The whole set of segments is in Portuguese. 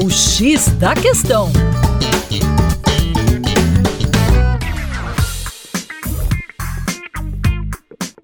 O X da Questão.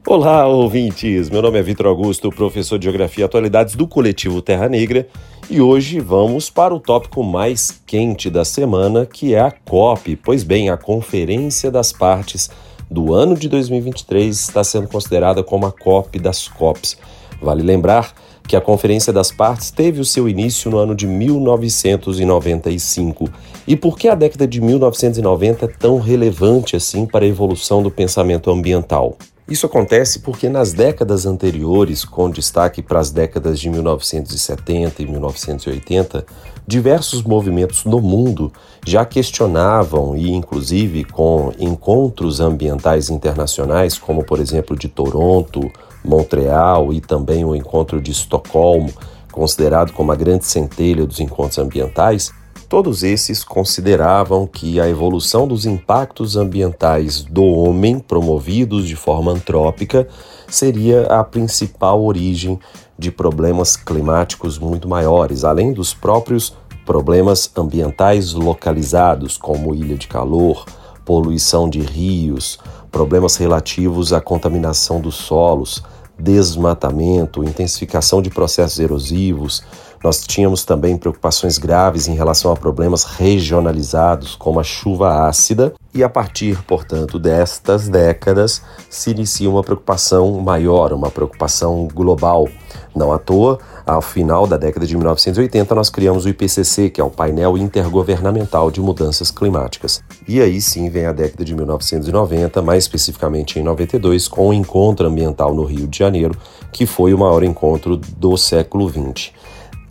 Olá, ouvintes! Meu nome é Vitor Augusto, professor de Geografia e Atualidades do Coletivo Terra Negra, e hoje vamos para o tópico mais quente da semana, que é a COP. Pois bem, a Conferência das Partes do ano de 2023 está sendo considerada como a COP das COPs. Vale lembrar que a Conferência das Partes teve o seu início no ano de 1995. E por que a década de 1990 é tão relevante assim para a evolução do pensamento ambiental? Isso acontece porque nas décadas anteriores, com destaque para as décadas de 1970 e 1980, diversos movimentos no mundo já questionavam e, inclusive, com encontros ambientais internacionais, como por exemplo de Toronto, Montreal e também o encontro de Estocolmo, considerado como a grande centelha dos encontros ambientais, todos esses consideravam que a evolução dos impactos ambientais do homem promovidos de forma antrópica seria a principal origem de problemas climáticos muito maiores, além dos próprios problemas ambientais localizados, como ilha de calor, poluição de rios, problemas relativos à contaminação dos solos, desmatamento, intensificação de processos erosivos. Nós tínhamos também preocupações graves em relação a problemas regionalizados, como a chuva ácida, e a partir, portanto, destas décadas se inicia uma preocupação maior, uma preocupação global. Não à toa, ao final da década de 1980, nós criamos o IPCC, que é o painel intergovernamental de mudanças climáticas. E aí sim vem a década de 1990, mais especificamente em 92, com o Encontro Ambiental no Rio de Janeiro, que foi o maior encontro do século XX.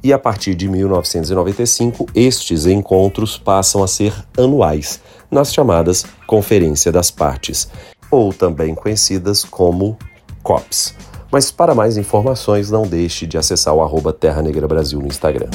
E a partir de 1995, estes encontros passam a ser anuais, nas chamadas Conferência das Partes, ou também conhecidas como COPs. Mas para mais informações, não deixe de acessar o arroba Terra Negra Brasil no Instagram.